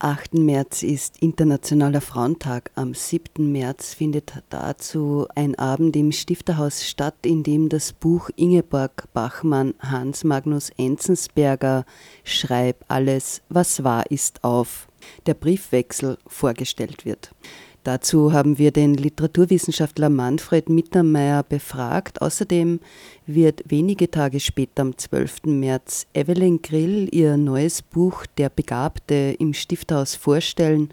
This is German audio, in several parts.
8. März ist Internationaler Frauentag. Am 7. März findet dazu ein Abend im Stifterhaus statt, in dem das Buch Ingeborg Bachmann Hans Magnus Enzensberger Schreib alles, was wahr ist auf der Briefwechsel vorgestellt wird. Dazu haben wir den Literaturwissenschaftler Manfred Mittermeier befragt. Außerdem wird wenige Tage später, am 12. März, Evelyn Grill ihr neues Buch Der Begabte im Stifthaus vorstellen.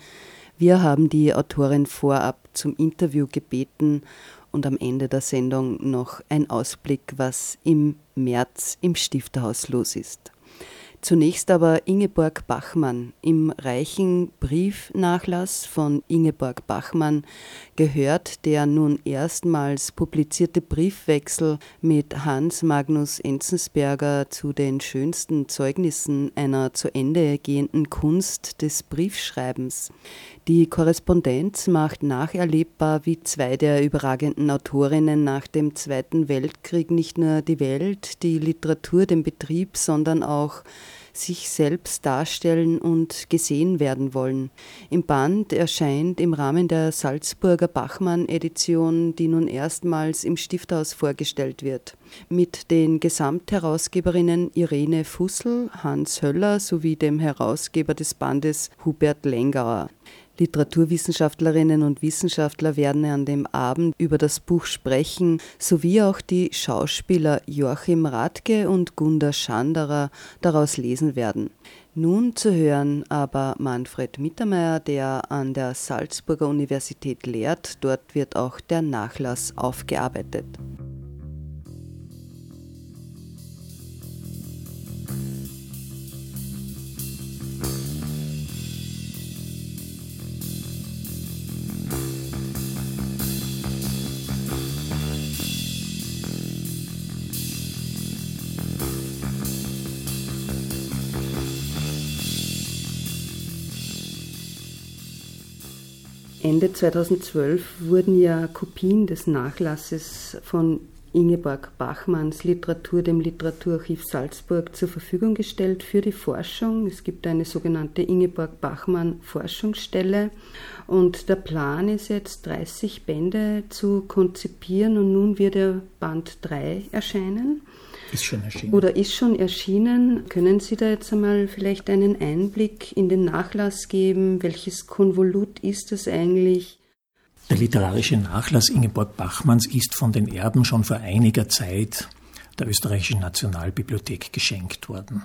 Wir haben die Autorin vorab zum Interview gebeten und am Ende der Sendung noch ein Ausblick, was im März im Stifterhaus los ist. Zunächst aber Ingeborg Bachmann. Im reichen Briefnachlass von Ingeborg Bachmann gehört der nun erstmals publizierte Briefwechsel mit Hans Magnus Enzensberger zu den schönsten Zeugnissen einer zu Ende gehenden Kunst des Briefschreibens. Die Korrespondenz macht nacherlebbar, wie zwei der überragenden Autorinnen nach dem Zweiten Weltkrieg nicht nur die Welt, die Literatur, den Betrieb, sondern auch sich selbst darstellen und gesehen werden wollen. Im Band erscheint im Rahmen der Salzburger Bachmann-Edition, die nun erstmals im Stifthaus vorgestellt wird, mit den Gesamtherausgeberinnen Irene Fussel, Hans Höller sowie dem Herausgeber des Bandes Hubert Lengauer. Literaturwissenschaftlerinnen und Wissenschaftler werden an dem Abend über das Buch sprechen, sowie auch die Schauspieler Joachim Radke und Gunda Schanderer daraus lesen werden. Nun zu hören aber Manfred Mittermeier, der an der Salzburger Universität lehrt. Dort wird auch der Nachlass aufgearbeitet. Ende 2012 wurden ja Kopien des Nachlasses von Ingeborg Bachmanns Literatur dem Literaturarchiv Salzburg zur Verfügung gestellt für die Forschung. Es gibt eine sogenannte Ingeborg Bachmann Forschungsstelle und der Plan ist jetzt 30 Bände zu konzipieren und nun wird der Band 3 erscheinen. Ist schon erschienen. Oder ist schon erschienen. Können Sie da jetzt einmal vielleicht einen Einblick in den Nachlass geben? Welches Konvolut ist das eigentlich? Der literarische Nachlass Ingeborg Bachmanns ist von den Erben schon vor einiger Zeit der Österreichischen Nationalbibliothek geschenkt worden.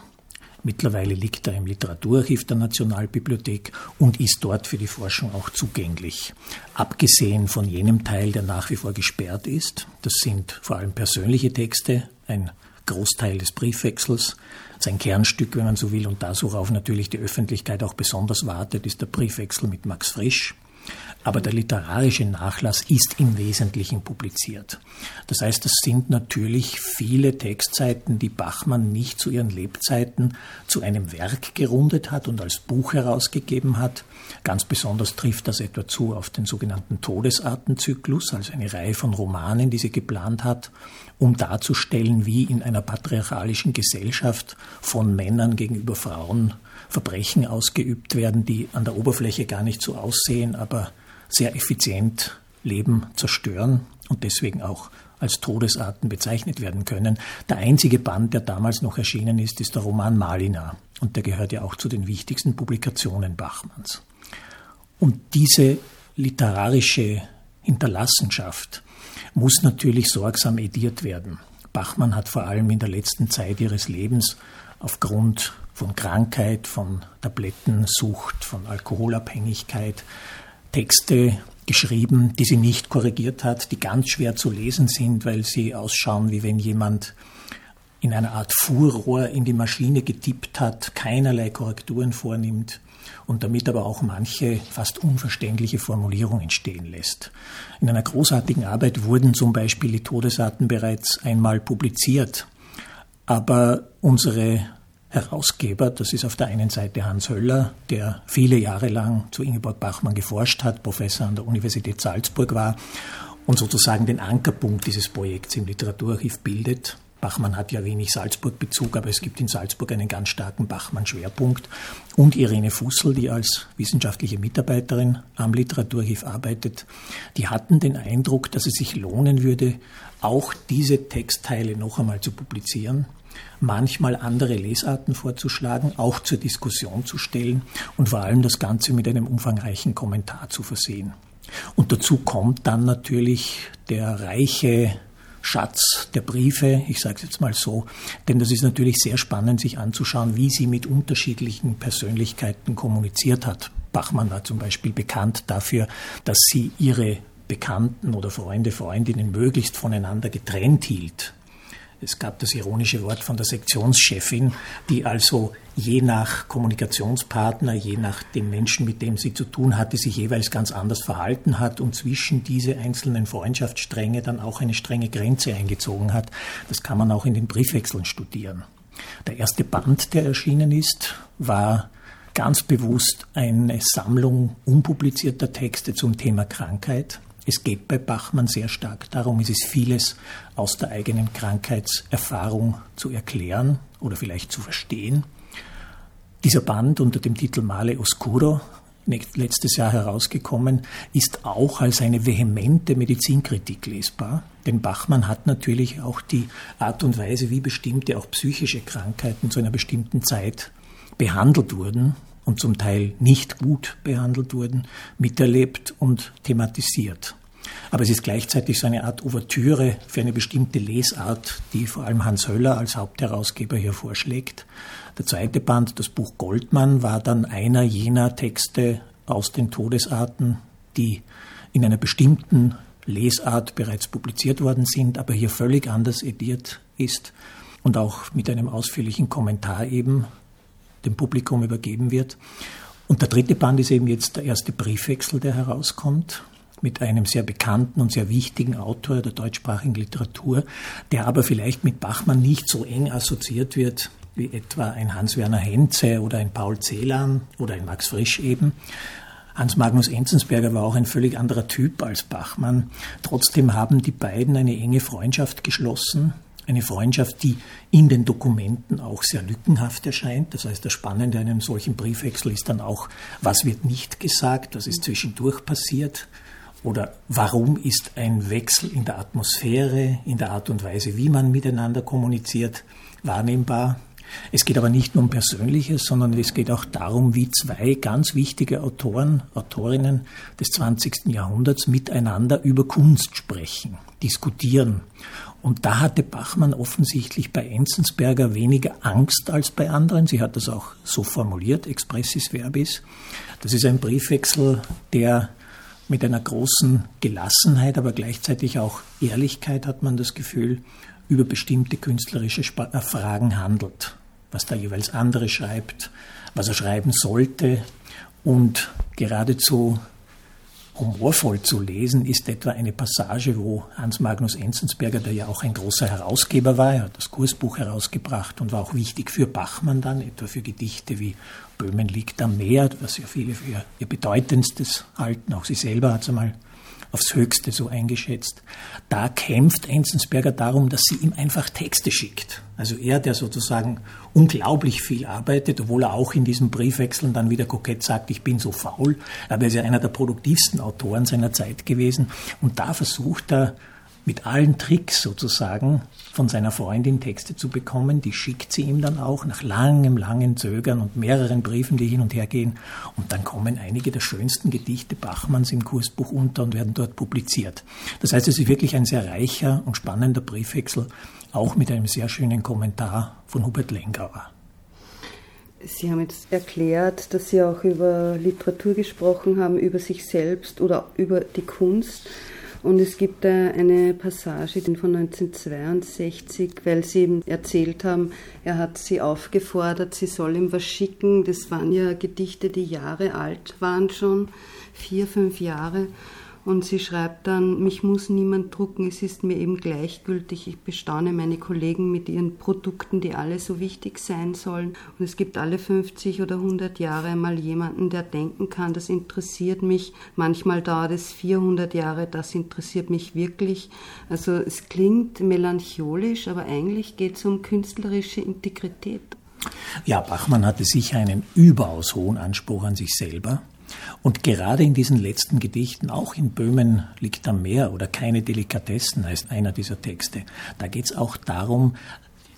Mittlerweile liegt er im Literaturarchiv der Nationalbibliothek und ist dort für die Forschung auch zugänglich. Abgesehen von jenem Teil, der nach wie vor gesperrt ist, das sind vor allem persönliche Texte, ein Großteil des Briefwechsels. Sein Kernstück, wenn man so will, und das, worauf natürlich die Öffentlichkeit auch besonders wartet, ist der Briefwechsel mit Max Frisch. Aber der literarische Nachlass ist im Wesentlichen publiziert. Das heißt, es sind natürlich viele Textseiten, die Bachmann nicht zu ihren Lebzeiten zu einem Werk gerundet hat und als Buch herausgegeben hat. Ganz besonders trifft das etwa zu auf den sogenannten Todesartenzyklus, also eine Reihe von Romanen, die sie geplant hat, um darzustellen, wie in einer patriarchalischen Gesellschaft von Männern gegenüber Frauen Verbrechen ausgeübt werden, die an der Oberfläche gar nicht so aussehen, aber sehr effizient Leben zerstören und deswegen auch als Todesarten bezeichnet werden können. Der einzige Band, der damals noch erschienen ist, ist der Roman Malina und der gehört ja auch zu den wichtigsten Publikationen Bachmanns. Und diese literarische Hinterlassenschaft muss natürlich sorgsam ediert werden. Bachmann hat vor allem in der letzten Zeit ihres Lebens aufgrund von Krankheit, von Tablettensucht, von Alkoholabhängigkeit Texte geschrieben, die sie nicht korrigiert hat, die ganz schwer zu lesen sind, weil sie ausschauen, wie wenn jemand in einer Art Fuhrrohr in die Maschine getippt hat, keinerlei Korrekturen vornimmt und damit aber auch manche fast unverständliche Formulierungen entstehen lässt. In einer großartigen Arbeit wurden zum Beispiel die Todesarten bereits einmal publiziert, aber unsere Herausgeber, das ist auf der einen Seite Hans Höller, der viele Jahre lang zu Ingeborg Bachmann geforscht hat, Professor an der Universität Salzburg war und sozusagen den Ankerpunkt dieses Projekts im Literaturarchiv bildet. Bachmann hat ja wenig Salzburg-Bezug, aber es gibt in Salzburg einen ganz starken Bachmann-Schwerpunkt. Und Irene Fussel, die als wissenschaftliche Mitarbeiterin am Literaturarchiv arbeitet, die hatten den Eindruck, dass es sich lohnen würde, auch diese Textteile noch einmal zu publizieren, manchmal andere Lesarten vorzuschlagen, auch zur Diskussion zu stellen und vor allem das Ganze mit einem umfangreichen Kommentar zu versehen. Und dazu kommt dann natürlich der reiche Schatz der Briefe, ich sage es jetzt mal so, denn das ist natürlich sehr spannend, sich anzuschauen, wie sie mit unterschiedlichen Persönlichkeiten kommuniziert hat. Bachmann war zum Beispiel bekannt dafür, dass sie ihre Bekannten oder Freunde, Freundinnen möglichst voneinander getrennt hielt. Es gab das ironische Wort von der Sektionschefin, die also je nach Kommunikationspartner, je nach dem Menschen, mit dem sie zu tun hatte, sich jeweils ganz anders verhalten hat und zwischen diese einzelnen Freundschaftsstränge dann auch eine strenge Grenze eingezogen hat. Das kann man auch in den Briefwechseln studieren. Der erste Band, der erschienen ist, war ganz bewusst eine Sammlung unpublizierter Texte zum Thema Krankheit. Es geht bei Bachmann sehr stark darum, es ist vieles aus der eigenen Krankheitserfahrung zu erklären oder vielleicht zu verstehen. Dieser Band unter dem Titel Male Oscuro, letztes Jahr herausgekommen, ist auch als eine vehemente Medizinkritik lesbar. Denn Bachmann hat natürlich auch die Art und Weise, wie bestimmte auch psychische Krankheiten zu einer bestimmten Zeit behandelt wurden, und zum Teil nicht gut behandelt wurden, miterlebt und thematisiert. Aber es ist gleichzeitig so eine Art Ouvertüre für eine bestimmte Lesart, die vor allem Hans Höller als Hauptherausgeber hier vorschlägt. Der zweite Band, das Buch Goldmann, war dann einer jener Texte aus den Todesarten, die in einer bestimmten Lesart bereits publiziert worden sind, aber hier völlig anders ediert ist und auch mit einem ausführlichen Kommentar eben dem Publikum übergeben wird. Und der dritte Band ist eben jetzt der erste Briefwechsel, der herauskommt mit einem sehr bekannten und sehr wichtigen Autor der deutschsprachigen Literatur, der aber vielleicht mit Bachmann nicht so eng assoziiert wird wie etwa ein Hans-Werner Henze oder ein Paul Celan oder ein Max Frisch eben. Hans Magnus Enzensberger war auch ein völlig anderer Typ als Bachmann. Trotzdem haben die beiden eine enge Freundschaft geschlossen, eine Freundschaft, die in den Dokumenten auch sehr lückenhaft erscheint. Das heißt, das Spannende an einem solchen Briefwechsel ist dann auch, was wird nicht gesagt, was ist zwischendurch passiert oder warum ist ein Wechsel in der Atmosphäre, in der Art und Weise, wie man miteinander kommuniziert, wahrnehmbar. Es geht aber nicht nur um Persönliches, sondern es geht auch darum, wie zwei ganz wichtige Autoren, Autorinnen des 20. Jahrhunderts miteinander über Kunst sprechen, diskutieren. Und da hatte Bachmann offensichtlich bei Enzensberger weniger Angst als bei anderen. Sie hat das auch so formuliert, expressis verbis. Das ist ein Briefwechsel, der mit einer großen Gelassenheit, aber gleichzeitig auch Ehrlichkeit, hat man das Gefühl, über bestimmte künstlerische äh, Fragen handelt. Was der jeweils andere schreibt, was er schreiben sollte. Und geradezu humorvoll zu lesen ist etwa eine Passage, wo Hans Magnus Enzensberger, der ja auch ein großer Herausgeber war, er hat das Kursbuch herausgebracht und war auch wichtig für Bachmann dann, etwa für Gedichte wie Böhmen liegt am Meer, was ja viele für ihr, bedeutendstes halten, auch sie selber hat es einmal aufs Höchste so eingeschätzt. Da kämpft Enzensberger darum, dass sie ihm einfach Texte schickt. Also er, der sozusagen unglaublich viel arbeitet, obwohl er auch in diesen Briefwechseln dann wieder kokett sagt, ich bin so faul, aber er ist ja einer der produktivsten Autoren seiner Zeit gewesen. Und da versucht er mit allen Tricks sozusagen von seiner Freundin Texte zu bekommen. Die schickt sie ihm dann auch nach langem, langen Zögern und mehreren Briefen, die hin und her gehen. Und dann kommen einige der schönsten Gedichte Bachmanns im Kursbuch unter und werden dort publiziert. Das heißt, es ist wirklich ein sehr reicher und spannender Briefwechsel, auch mit einem sehr schönen Kommentar von Hubert Lengauer. Sie haben jetzt erklärt, dass Sie auch über Literatur gesprochen haben, über sich selbst oder über die Kunst. Und es gibt da eine Passage von 1962, weil sie eben erzählt haben, er hat sie aufgefordert, sie soll ihm was schicken. Das waren ja Gedichte, die Jahre alt waren schon, vier, fünf Jahre. Und sie schreibt dann, mich muss niemand drucken, es ist mir eben gleichgültig. Ich bestaune meine Kollegen mit ihren Produkten, die alle so wichtig sein sollen. Und es gibt alle 50 oder 100 Jahre mal jemanden, der denken kann, das interessiert mich. Manchmal dauert es 400 Jahre, das interessiert mich wirklich. Also es klingt melancholisch, aber eigentlich geht es um künstlerische Integrität. Ja, Bachmann hatte sicher einen überaus hohen Anspruch an sich selber. Und gerade in diesen letzten Gedichten, auch in Böhmen liegt am Meer oder keine Delikatessen heißt einer dieser Texte, da geht es auch darum,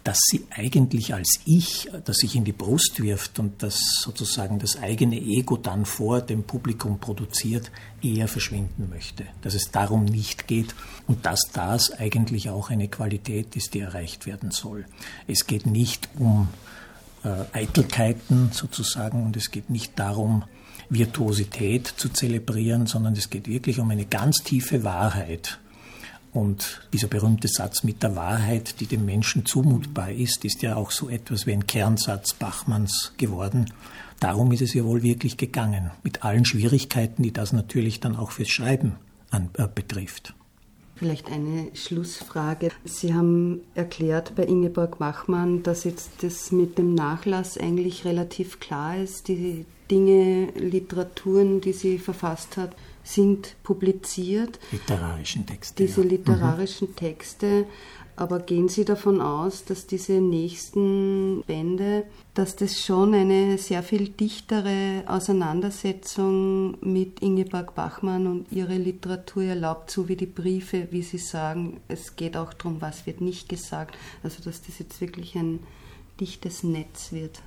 dass sie eigentlich als Ich, das sich in die Brust wirft und das sozusagen das eigene Ego dann vor dem Publikum produziert, eher verschwinden möchte. Dass es darum nicht geht und dass das eigentlich auch eine Qualität ist, die erreicht werden soll. Es geht nicht um äh, Eitelkeiten sozusagen und es geht nicht darum, Virtuosität zu zelebrieren, sondern es geht wirklich um eine ganz tiefe Wahrheit. Und dieser berühmte Satz mit der Wahrheit, die dem Menschen zumutbar ist, ist ja auch so etwas wie ein Kernsatz Bachmanns geworden. Darum ist es ja wohl wirklich gegangen, mit allen Schwierigkeiten, die das natürlich dann auch fürs Schreiben an, äh, betrifft. Vielleicht eine Schlussfrage. Sie haben erklärt bei Ingeborg Bachmann, dass jetzt das mit dem Nachlass eigentlich relativ klar ist. Die Dinge, Literaturen, die sie verfasst hat, sind publiziert. Literarischen Texte. Diese ja. literarischen mhm. Texte. Aber gehen Sie davon aus, dass diese nächsten Bände, dass das schon eine sehr viel dichtere Auseinandersetzung mit Ingeborg Bachmann und ihre Literatur erlaubt, so wie die Briefe, wie Sie sagen, es geht auch darum, was wird nicht gesagt. Also dass das jetzt wirklich ein dichtes Netz wird.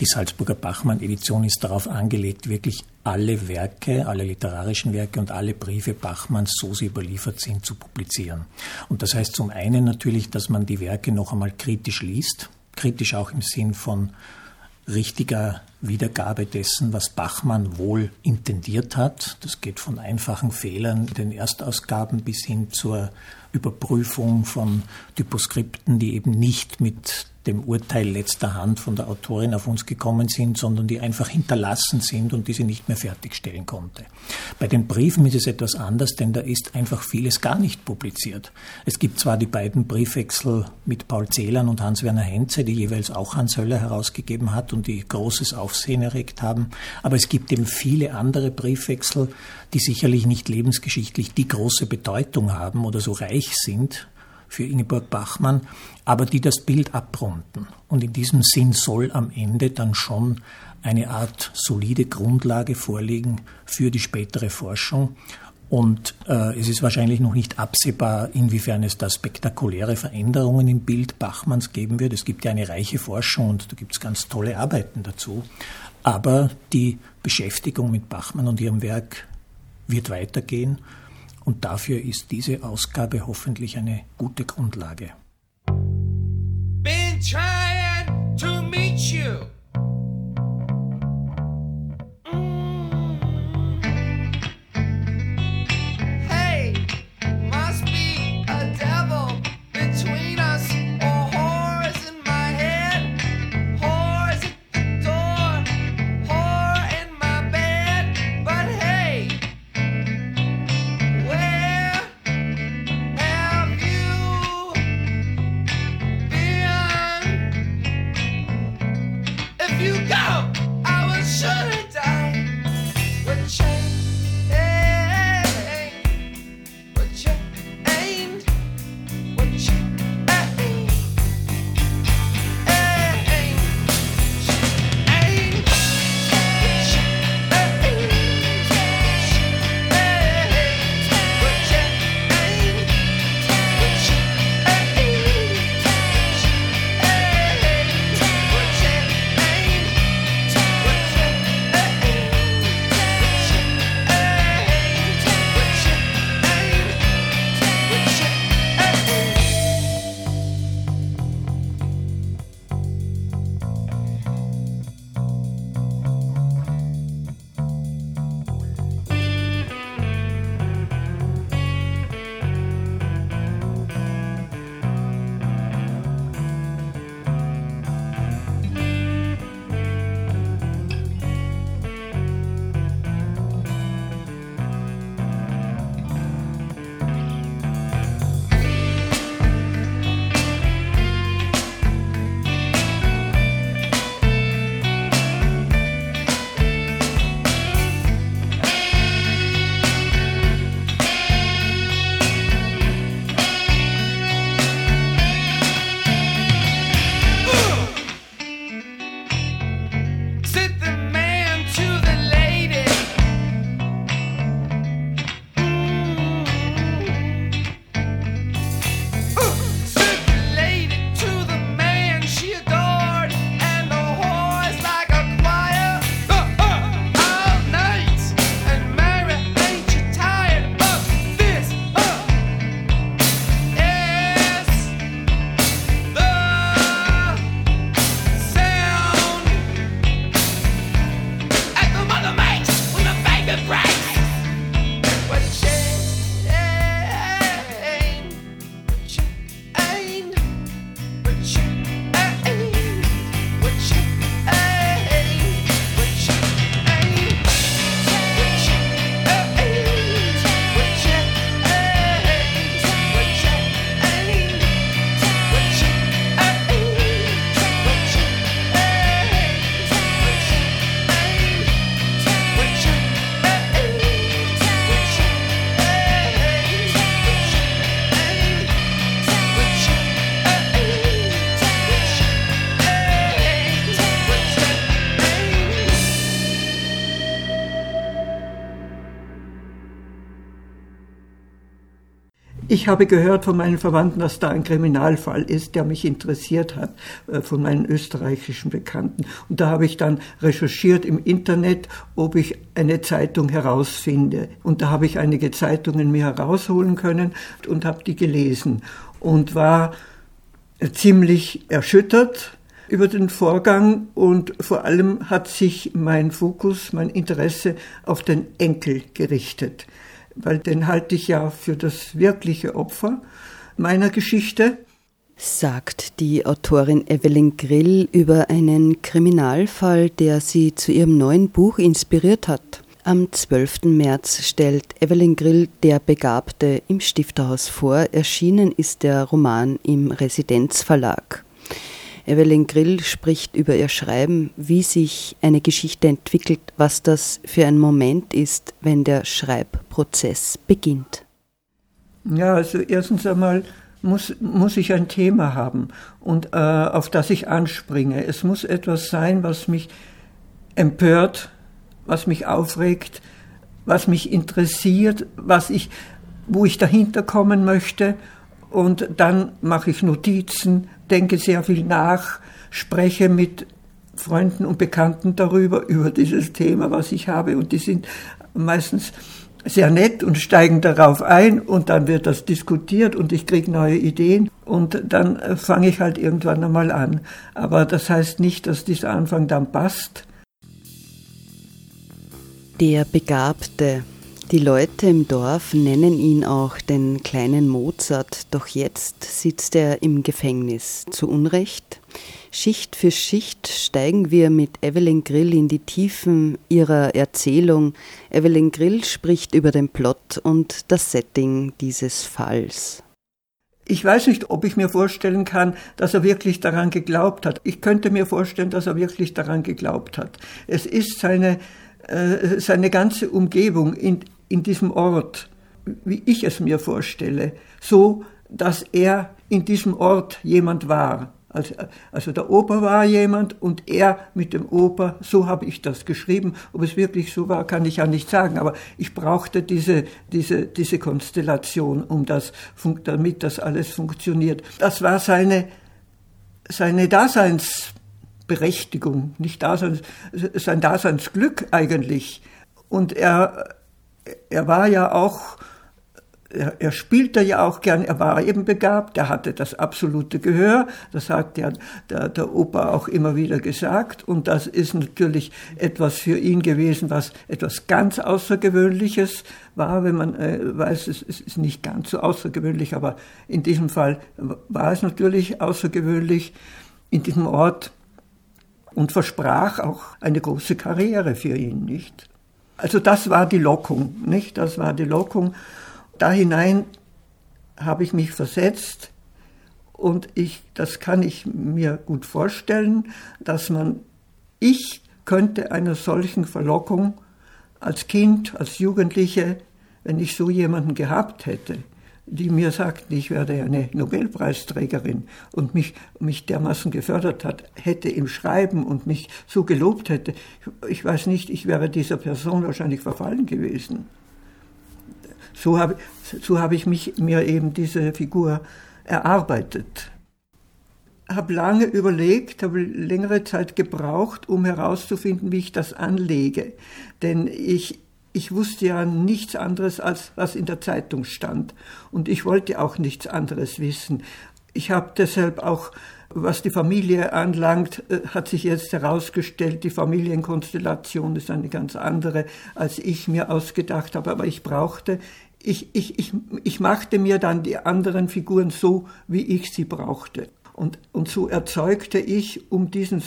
Die Salzburger Bachmann-Edition ist darauf angelegt, wirklich alle Werke, alle literarischen Werke und alle Briefe Bachmanns, so sie überliefert sind, zu publizieren. Und das heißt zum einen natürlich, dass man die Werke noch einmal kritisch liest, kritisch auch im Sinn von richtiger Wiedergabe dessen, was Bachmann wohl intendiert hat. Das geht von einfachen Fehlern in den Erstausgaben bis hin zur Überprüfung von Typoskripten, die eben nicht mit dem Urteil letzter Hand von der Autorin auf uns gekommen sind, sondern die einfach hinterlassen sind und die sie nicht mehr fertigstellen konnte. Bei den Briefen ist es etwas anders, denn da ist einfach vieles gar nicht publiziert. Es gibt zwar die beiden Briefwechsel mit Paul Celan und Hans-Werner Henze, die jeweils auch Hans Höller herausgegeben hat und die großes Aufsehen erregt haben, aber es gibt eben viele andere Briefwechsel, die sicherlich nicht lebensgeschichtlich die große Bedeutung haben oder so reich sind, für Ingeborg Bachmann, aber die das Bild abrunden. Und in diesem Sinn soll am Ende dann schon eine Art solide Grundlage vorliegen für die spätere Forschung. Und äh, es ist wahrscheinlich noch nicht absehbar, inwiefern es da spektakuläre Veränderungen im Bild Bachmanns geben wird. Es gibt ja eine reiche Forschung und da gibt es ganz tolle Arbeiten dazu. Aber die Beschäftigung mit Bachmann und ihrem Werk wird weitergehen. Und dafür ist diese Ausgabe hoffentlich eine gute Grundlage. Been trying to meet you. Ich habe gehört von meinen Verwandten, dass da ein Kriminalfall ist, der mich interessiert hat, äh, von meinen österreichischen Bekannten. Und da habe ich dann recherchiert im Internet, ob ich eine Zeitung herausfinde. Und da habe ich einige Zeitungen mir herausholen können und habe die gelesen und war ziemlich erschüttert über den Vorgang und vor allem hat sich mein Fokus, mein Interesse auf den Enkel gerichtet weil den halte ich ja für das wirkliche Opfer meiner Geschichte. Sagt die Autorin Evelyn Grill über einen Kriminalfall, der sie zu ihrem neuen Buch inspiriert hat. Am 12. März stellt Evelyn Grill Der Begabte im Stifterhaus vor. Erschienen ist der Roman im Residenzverlag. Evelyn Grill spricht über ihr Schreiben, wie sich eine Geschichte entwickelt, was das für ein Moment ist, wenn der Schreibprozess beginnt. Ja, also erstens einmal muss, muss ich ein Thema haben und äh, auf das ich anspringe. Es muss etwas sein, was mich empört, was mich aufregt, was mich interessiert, was ich, wo ich dahinter kommen möchte. Und dann mache ich Notizen, denke sehr viel nach, spreche mit Freunden und Bekannten darüber, über dieses Thema, was ich habe. Und die sind meistens sehr nett und steigen darauf ein und dann wird das diskutiert und ich kriege neue Ideen und dann äh, fange ich halt irgendwann einmal an. Aber das heißt nicht, dass dieser Anfang dann passt. Der Begabte die Leute im Dorf nennen ihn auch den kleinen Mozart, doch jetzt sitzt er im Gefängnis. Zu Unrecht. Schicht für Schicht steigen wir mit Evelyn Grill in die Tiefen ihrer Erzählung. Evelyn Grill spricht über den Plot und das Setting dieses Falls. Ich weiß nicht, ob ich mir vorstellen kann, dass er wirklich daran geglaubt hat. Ich könnte mir vorstellen, dass er wirklich daran geglaubt hat. Es ist seine, äh, seine ganze Umgebung, in, in diesem Ort, wie ich es mir vorstelle, so, dass er in diesem Ort jemand war. Also, also der Opa war jemand und er mit dem Opa, so habe ich das geschrieben. Ob es wirklich so war, kann ich ja nicht sagen, aber ich brauchte diese, diese, diese Konstellation, um das, damit das alles funktioniert. Das war seine, seine Daseinsberechtigung, nicht Daseins, sein Daseinsglück eigentlich. Und er, er war ja auch, er, er, spielte ja auch gern, er war eben begabt, er hatte das absolute Gehör, das hat ja der, der Opa auch immer wieder gesagt und das ist natürlich etwas für ihn gewesen, was etwas ganz Außergewöhnliches war, wenn man äh, weiß, es, es ist nicht ganz so außergewöhnlich, aber in diesem Fall war es natürlich außergewöhnlich in diesem Ort und versprach auch eine große Karriere für ihn, nicht? Also das war die Lockung, nicht? Das war die Lockung. Da hinein habe ich mich versetzt und ich, das kann ich mir gut vorstellen, dass man, ich könnte einer solchen Verlockung als Kind, als Jugendliche, wenn ich so jemanden gehabt hätte, die mir sagten, ich werde eine Nobelpreisträgerin und mich, mich dermaßen gefördert hat, hätte im Schreiben und mich so gelobt hätte, ich weiß nicht, ich wäre dieser Person wahrscheinlich verfallen gewesen. So habe, so habe ich mich, mir eben diese Figur erarbeitet. Habe lange überlegt, habe längere Zeit gebraucht, um herauszufinden, wie ich das anlege. Denn ich, ich wusste ja nichts anderes, als was in der Zeitung stand. Und ich wollte auch nichts anderes wissen. Ich habe deshalb auch, was die Familie anlangt, äh, hat sich jetzt herausgestellt, die Familienkonstellation ist eine ganz andere, als ich mir ausgedacht habe. Aber ich brauchte, ich, ich, ich, ich machte mir dann die anderen Figuren so, wie ich sie brauchte. Und, und so erzeugte ich um, diesen,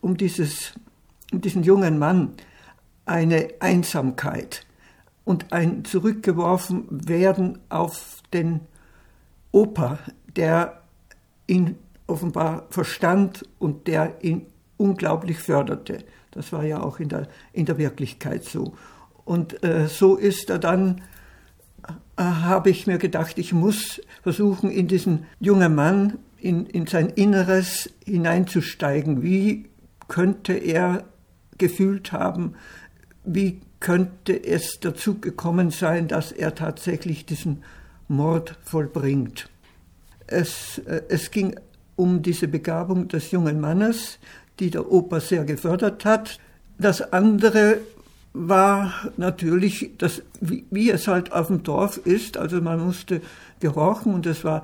um, dieses, um diesen jungen Mann, eine Einsamkeit und ein zurückgeworfen werden auf den Opa, der ihn offenbar verstand und der ihn unglaublich förderte. Das war ja auch in der, in der Wirklichkeit so. Und äh, so ist er dann, äh, habe ich mir gedacht, ich muss versuchen, in diesen jungen Mann, in, in sein Inneres hineinzusteigen. Wie könnte er gefühlt haben, wie könnte es dazu gekommen sein, dass er tatsächlich diesen Mord vollbringt. Es, äh, es ging um diese Begabung des jungen Mannes, die der Opa sehr gefördert hat. Das andere war natürlich, das, wie, wie es halt auf dem Dorf ist, also man musste gehorchen und es war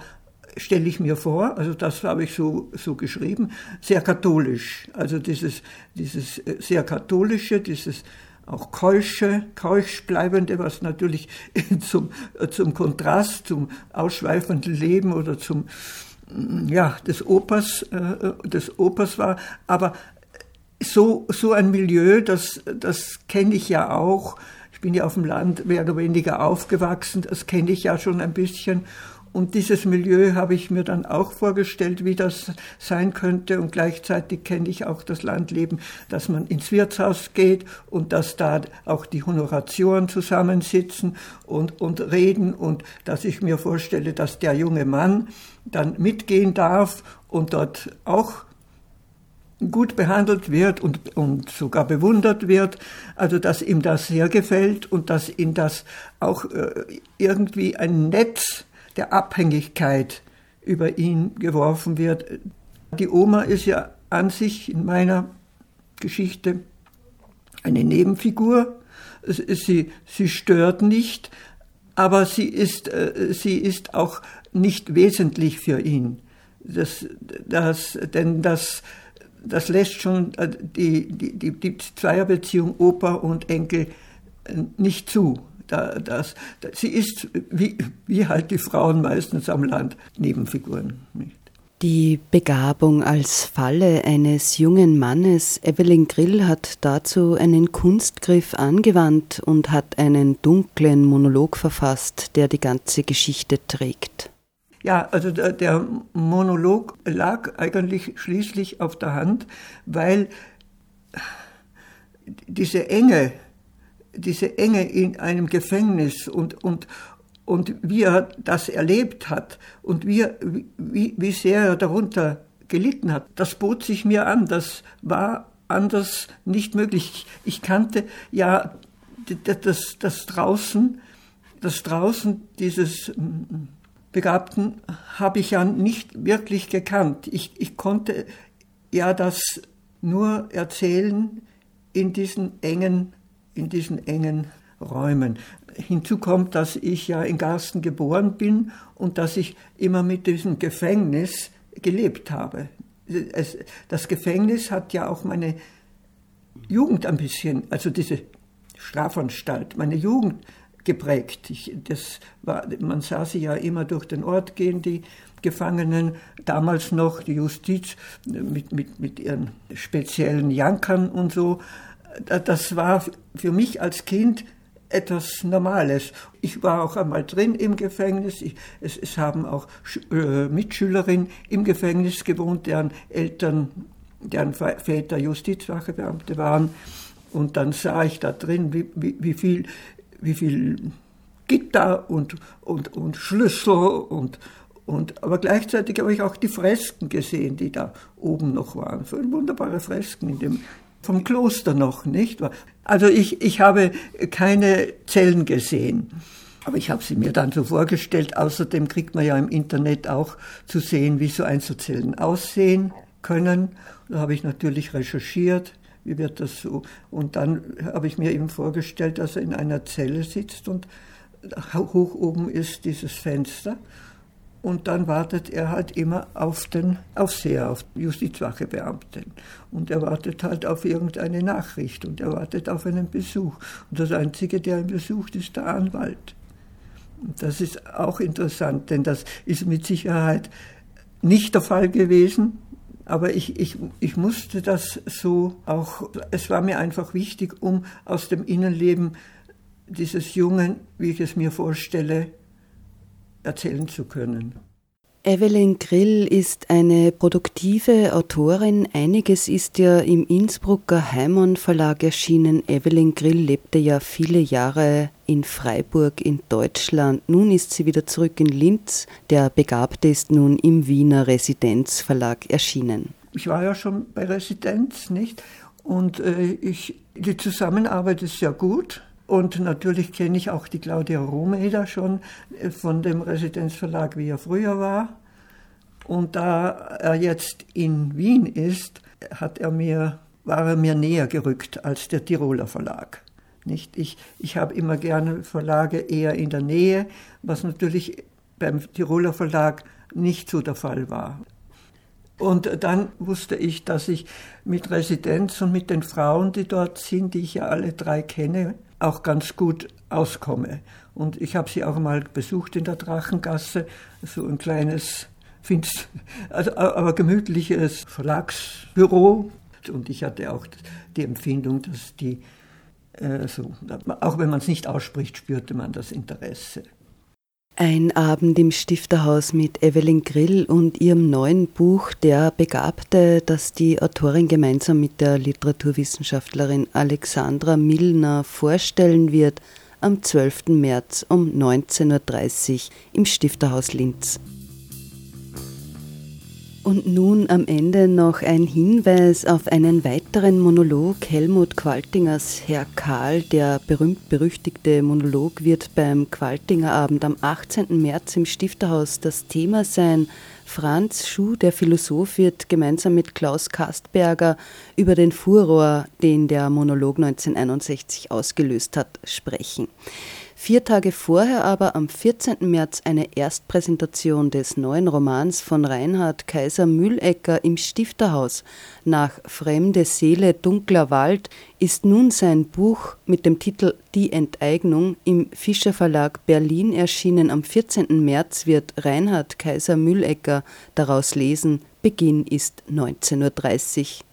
stelle ich mir vor, also das habe ich so, so geschrieben, sehr katholisch. Also dieses, dieses äh, sehr katholische, dieses auch keusche, keusch bleibende, was natürlich zum, äh, zum Kontrast, zum ausschweifenden Leben oder zum, mm, ja, des Opers, äh, des Opers war. Aber so, so ein Milieu, das, das kenne ich ja auch. Ich bin ja auf dem Land mehr oder weniger aufgewachsen, das kenne ich ja schon ein bisschen. Und dieses Milieu habe ich mir dann auch vorgestellt, wie das sein könnte. Und gleichzeitig kenne ich auch das Landleben, dass man ins Wirtshaus geht und dass da auch die Honoratioren zusammensitzen und, und reden und dass ich mir vorstelle, dass der junge Mann dann mitgehen darf und dort auch gut behandelt wird und, und sogar bewundert wird, also dass ihm das sehr gefällt und dass ihm das auch äh, irgendwie ein Netz der Abhängigkeit über ihn geworfen wird. Die Oma ist ja an sich in meiner Geschichte eine Nebenfigur. Sie, sie stört nicht, aber sie ist, äh, sie ist auch nicht wesentlich für ihn. Das, das, denn das, das lässt schon äh, die, die, die, die Zweierbeziehung Opa und Enkel äh, nicht zu. Da, das, da, sie ist, wie, wie halt die Frauen meistens am Land, Nebenfiguren. Nicht? Die Begabung als Falle eines jungen Mannes, Evelyn Grill hat dazu einen Kunstgriff angewandt und hat einen dunklen Monolog verfasst, der die ganze Geschichte trägt. Ja, also der, der Monolog lag eigentlich schließlich auf der Hand, weil diese Enge, diese Enge in einem Gefängnis und, und, und wie er das erlebt hat und wie, wie, wie sehr er darunter gelitten hat, das bot sich mir an. Das war anders nicht möglich. Ich kannte ja das, das draußen, das draußen dieses mm, Begabten habe ich ja nicht wirklich gekannt. Ich, ich konnte ja das nur erzählen in diesen engen in diesen engen Räumen. Hinzu kommt, dass ich ja in Garsten geboren bin und dass ich immer mit diesem Gefängnis gelebt habe. Es, das Gefängnis hat ja auch meine Jugend ein bisschen, also diese Strafanstalt, meine Jugend geprägt. Ich, das war, man sah sie ja immer durch den Ort gehen, die Gefangenen, damals noch die Justiz mit, mit, mit ihren speziellen Jankern und so das war für mich als Kind etwas Normales. Ich war auch einmal drin im Gefängnis. Ich, es, es, haben auch äh, Mitschülerinnen im Gefängnis gewohnt, deren Eltern, deren Väter Justizwachebeamte waren. Und dann sah ich da drin, wie, wie, wie viel, wie viel Gitter und, und, und Schlüssel und, und, aber gleichzeitig habe ich auch die Fresken gesehen, die da oben noch waren. So wunderbare Fresken in dem vom Kloster noch, nicht? Also ich, ich habe keine Zellen gesehen. Aber ich habe sie mir dann so vorgestellt. Außerdem kriegt man ja im Internet auch zu sehen, wie so Einzelzellen aussehen können. Da habe ich natürlich recherchiert, wie wird das so. Und dann habe ich mir eben vorgestellt, dass er in einer Zelle sitzt und hoch oben ist dieses Fenster und dann wartet er halt immer auf den Aufseher, auf Justizwachebeamten. Und er wartet halt auf irgendeine Nachricht und er wartet auf einen Besuch. Und das Einzige, der ihn besucht, ist der Anwalt. Und das ist auch interessant, denn das ist mit Sicherheit nicht der Fall gewesen. Aber ich, ich, ich musste das so auch, es war mir einfach wichtig, um aus dem Innenleben dieses Jungen, wie ich es mir vorstelle, erzählen zu können. Evelyn Grill ist eine produktive Autorin. Einiges ist ja im Innsbrucker Heimann Verlag erschienen. Evelyn Grill lebte ja viele Jahre in Freiburg in Deutschland. Nun ist sie wieder zurück in Linz. Der Begabte ist nun im Wiener Residenzverlag erschienen. Ich war ja schon bei Residenz, nicht? Und äh, ich, die Zusammenarbeit ist sehr gut. Und natürlich kenne ich auch die Claudia Romeda schon äh, von dem Residenzverlag, wie er früher war. Und da er jetzt in Wien ist, hat er mir, war er mir näher gerückt als der Tiroler Verlag. Nicht? Ich, ich habe immer gerne Verlage eher in der Nähe, was natürlich beim Tiroler Verlag nicht so der Fall war. Und dann wusste ich, dass ich mit Residenz und mit den Frauen, die dort sind, die ich ja alle drei kenne, auch ganz gut auskomme. Und ich habe sie auch mal besucht in der Drachengasse, so ein kleines, find's, also, aber gemütliches Verlagsbüro. Und ich hatte auch die Empfindung, dass die, äh, so, auch wenn man es nicht ausspricht, spürte man das Interesse. Ein Abend im Stifterhaus mit Evelyn Grill und ihrem neuen Buch Der Begabte, das die Autorin gemeinsam mit der Literaturwissenschaftlerin Alexandra Milner vorstellen wird, am 12. März um 19.30 Uhr im Stifterhaus Linz. Und nun am Ende noch ein Hinweis auf einen weiteren Monolog Helmut Qualtingers Herr Karl. Der berühmt-berüchtigte Monolog wird beim Qualtinger Abend am 18. März im Stifterhaus das Thema sein. Franz Schuh, der Philosoph, wird gemeinsam mit Klaus Kastberger über den Furor, den der Monolog 1961 ausgelöst hat, sprechen. Vier Tage vorher aber am 14. März eine Erstpräsentation des neuen Romans von Reinhard Kaiser Müllecker im Stifterhaus. Nach Fremde Seele, dunkler Wald ist nun sein Buch mit dem Titel Die Enteignung im Fischer Verlag Berlin erschienen. Am 14. März wird Reinhard Kaiser Müllecker daraus lesen. Beginn ist 19.30 Uhr.